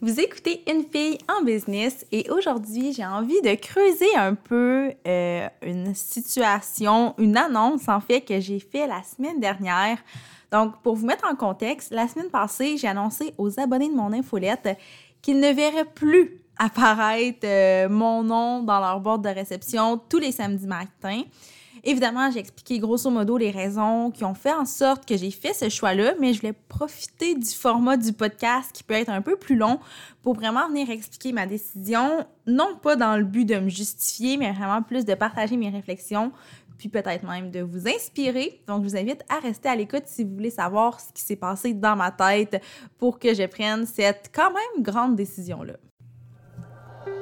Vous écoutez Une fille en business et aujourd'hui, j'ai envie de creuser un peu euh, une situation, une annonce en fait que j'ai fait la semaine dernière. Donc, pour vous mettre en contexte, la semaine passée, j'ai annoncé aux abonnés de mon infolette qu'ils ne verraient plus apparaître euh, mon nom dans leur boîte de réception tous les samedis matins. Évidemment, j'ai expliqué grosso modo les raisons qui ont fait en sorte que j'ai fait ce choix-là, mais je voulais profiter du format du podcast qui peut être un peu plus long pour vraiment venir expliquer ma décision, non pas dans le but de me justifier, mais vraiment plus de partager mes réflexions, puis peut-être même de vous inspirer. Donc, je vous invite à rester à l'écoute si vous voulez savoir ce qui s'est passé dans ma tête pour que je prenne cette quand même grande décision-là.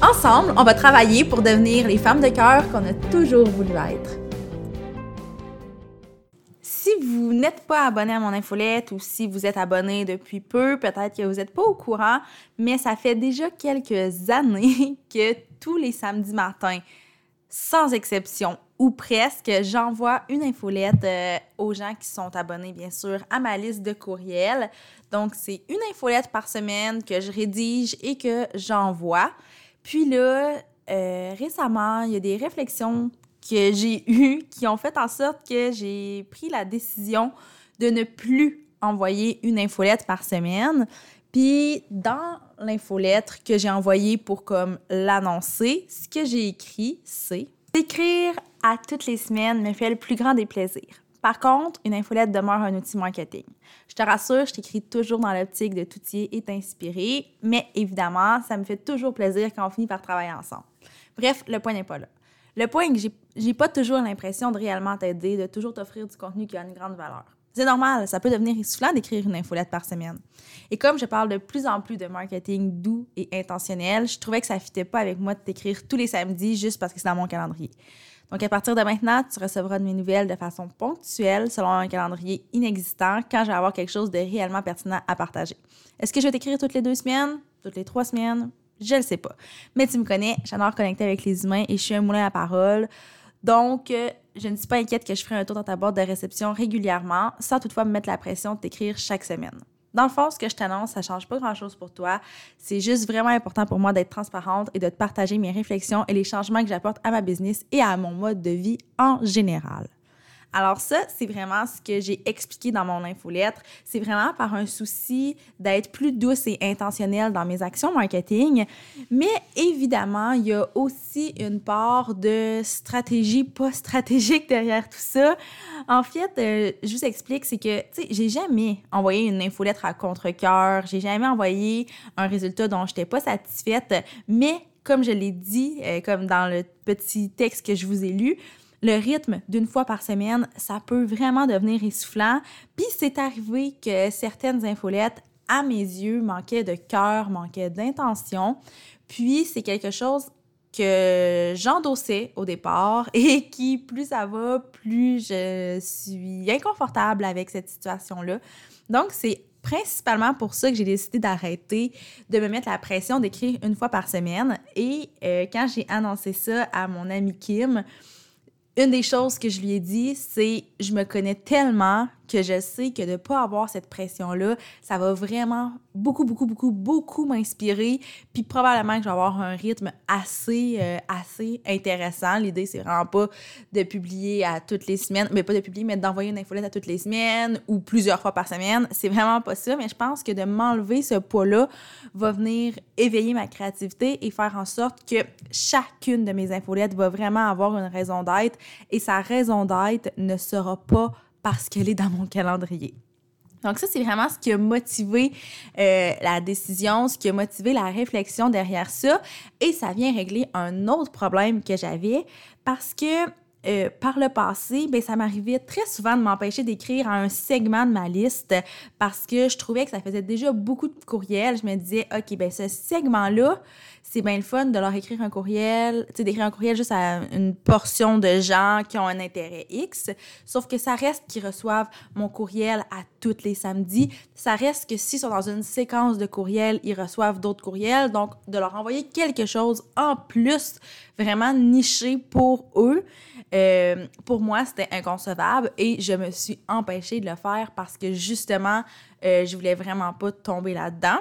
Ensemble, on va travailler pour devenir les femmes de cœur qu'on a toujours voulu être. Si vous n'êtes pas abonné à mon infolette ou si vous êtes abonné depuis peu, peut-être que vous n'êtes pas au courant, mais ça fait déjà quelques années que tous les samedis matins, sans exception ou presque, j'envoie une infolette euh, aux gens qui sont abonnés, bien sûr, à ma liste de courriels. Donc, c'est une infolette par semaine que je rédige et que j'envoie. Puis là, euh, récemment, il y a des réflexions que j'ai eues qui ont fait en sorte que j'ai pris la décision de ne plus envoyer une infolette par semaine. Puis dans l'infolettre que j'ai envoyée pour comme l'annoncer, ce que j'ai écrit, c'est écrire à toutes les semaines me fait le plus grand des plaisirs. Par contre, une infolette demeure un outil marketing. Je te rassure, je t'écris toujours dans l'optique de t'outiller et t'inspirer, mais évidemment, ça me fait toujours plaisir quand on finit par travailler ensemble. Bref, le point n'est pas là. Le point est que j'ai pas toujours l'impression de réellement t'aider, de toujours t'offrir du contenu qui a une grande valeur. C'est normal, ça peut devenir essoufflant d'écrire une infolette par semaine. Et comme je parle de plus en plus de marketing doux et intentionnel, je trouvais que ça ne fitait pas avec moi de t'écrire tous les samedis juste parce que c'est dans mon calendrier. Donc, à partir de maintenant, tu recevras de mes nouvelles de façon ponctuelle selon un calendrier inexistant quand je vais avoir quelque chose de réellement pertinent à partager. Est-ce que je vais t'écrire toutes les deux semaines, toutes les trois semaines? Je ne sais pas. Mais tu me connais, j'adore connecter avec les humains et je suis un moulin à parole. Donc, euh, je ne suis pas inquiète que je ferai un tour dans ta boîte de réception régulièrement, sans toutefois me mettre la pression de t'écrire chaque semaine. Dans le fond, ce que je t'annonce, ça change pas grand-chose pour toi. C'est juste vraiment important pour moi d'être transparente et de te partager mes réflexions et les changements que j'apporte à ma business et à mon mode de vie en général. Alors ça, c'est vraiment ce que j'ai expliqué dans mon infolettre. C'est vraiment par un souci d'être plus douce et intentionnelle dans mes actions marketing. Mais évidemment, il y a aussi une part de stratégie pas stratégique derrière tout ça. En fait, euh, je vous explique, c'est que, tu sais, j'ai jamais envoyé une infolettre à contre-cœur. J'ai jamais envoyé un résultat dont je n'étais pas satisfaite. Mais comme je l'ai dit, euh, comme dans le petit texte que je vous ai lu, le rythme d'une fois par semaine, ça peut vraiment devenir essoufflant. Puis c'est arrivé que certaines infolettes, à mes yeux, manquaient de cœur, manquaient d'intention. Puis c'est quelque chose que j'endossais au départ et qui, plus ça va, plus je suis inconfortable avec cette situation-là. Donc, c'est principalement pour ça que j'ai décidé d'arrêter de me mettre la pression d'écrire une fois par semaine. Et euh, quand j'ai annoncé ça à mon ami Kim, une des choses que je lui ai dit, c'est je me connais tellement que je sais que de ne pas avoir cette pression-là, ça va vraiment beaucoup, beaucoup, beaucoup, beaucoup m'inspirer. Puis probablement que je vais avoir un rythme assez, euh, assez intéressant. L'idée, c'est vraiment pas de publier à toutes les semaines, mais pas de publier, mais d'envoyer une infolette à toutes les semaines ou plusieurs fois par semaine. C'est vraiment pas ça, mais je pense que de m'enlever ce poids-là va venir éveiller ma créativité et faire en sorte que chacune de mes infolettes va vraiment avoir une raison d'être et sa raison d'être ne sera pas parce qu'elle est dans mon calendrier. Donc ça, c'est vraiment ce qui a motivé euh, la décision, ce qui a motivé la réflexion derrière ça. Et ça vient régler un autre problème que j'avais parce que euh, par le passé, ben, ça m'arrivait très souvent de m'empêcher d'écrire à un segment de ma liste parce que je trouvais que ça faisait déjà beaucoup de courriels. Je me disais, OK, ben ce segment-là, c'est bien le fun de leur écrire un courriel, d'écrire un courriel juste à une portion de gens qui ont un intérêt X. Sauf que ça reste qu'ils reçoivent mon courriel à tous les samedis. Ça reste que s'ils sont dans une séquence de courriels, ils reçoivent d'autres courriels. Donc, de leur envoyer quelque chose en plus, vraiment niché pour eux, euh, pour moi, c'était inconcevable et je me suis empêchée de le faire parce que justement, euh, je voulais vraiment pas tomber là-dedans.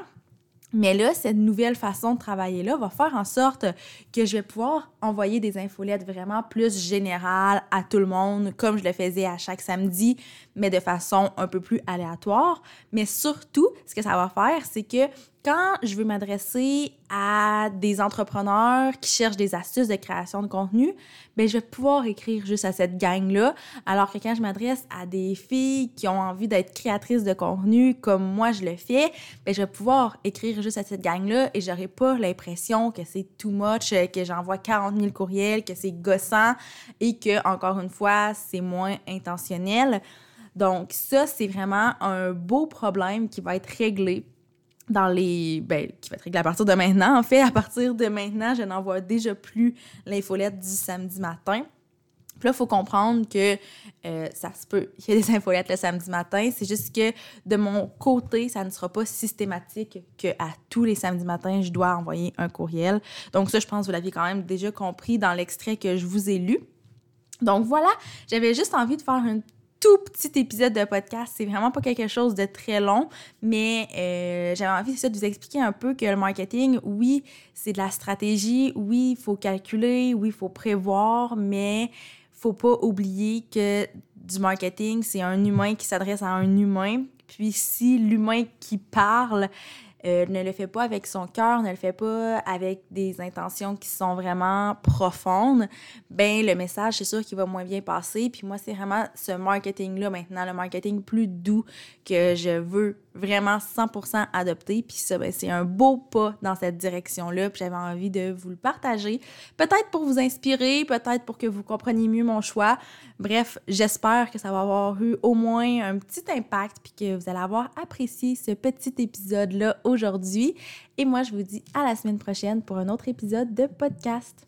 Mais là, cette nouvelle façon de travailler-là va faire en sorte que je vais pouvoir envoyer des infolettes vraiment plus générales à tout le monde, comme je le faisais à chaque samedi, mais de façon un peu plus aléatoire. Mais surtout, ce que ça va faire, c'est que quand je veux m'adresser à des entrepreneurs qui cherchent des astuces de création de contenu, ben je vais pouvoir écrire juste à cette gang-là. Alors que quand je m'adresse à des filles qui ont envie d'être créatrices de contenu comme moi je le fais, ben je vais pouvoir écrire juste à cette gang-là et j'aurai pas l'impression que c'est too much, que j'envoie 40 000 courriels, que c'est gossant et que, encore une fois, c'est moins intentionnel. Donc ça, c'est vraiment un beau problème qui va être réglé dans les. Ben, qui va être réglé à partir de maintenant. En fait, à partir de maintenant, je n'envoie déjà plus l'infolette du samedi matin. Puis là, il faut comprendre que euh, ça se peut. Il y a des infolettes le samedi matin. C'est juste que de mon côté, ça ne sera pas systématique qu'à tous les samedis matins, je dois envoyer un courriel. Donc, ça, je pense que vous l'aviez quand même déjà compris dans l'extrait que je vous ai lu. Donc voilà, j'avais juste envie de faire une tout petit épisode de podcast. C'est vraiment pas quelque chose de très long, mais euh, j'avais envie de vous expliquer un peu que le marketing, oui, c'est de la stratégie, oui, il faut calculer, oui, il faut prévoir, mais faut pas oublier que du marketing, c'est un humain qui s'adresse à un humain. Puis si l'humain qui parle euh, ne le fait pas avec son cœur, ne le fait pas avec des intentions qui sont vraiment profondes, ben le message, c'est sûr qu'il va moins bien passer. Puis moi, c'est vraiment ce marketing-là maintenant, le marketing plus doux que je veux vraiment 100% adopter. Puis ça, ben, c'est un beau pas dans cette direction-là. Puis j'avais envie de vous le partager. Peut-être pour vous inspirer, peut-être pour que vous compreniez mieux mon choix. Bref, j'espère que ça va avoir eu au moins un petit impact puis que vous allez avoir apprécié ce petit épisode-là aujourd'hui. Et moi, je vous dis à la semaine prochaine pour un autre épisode de podcast.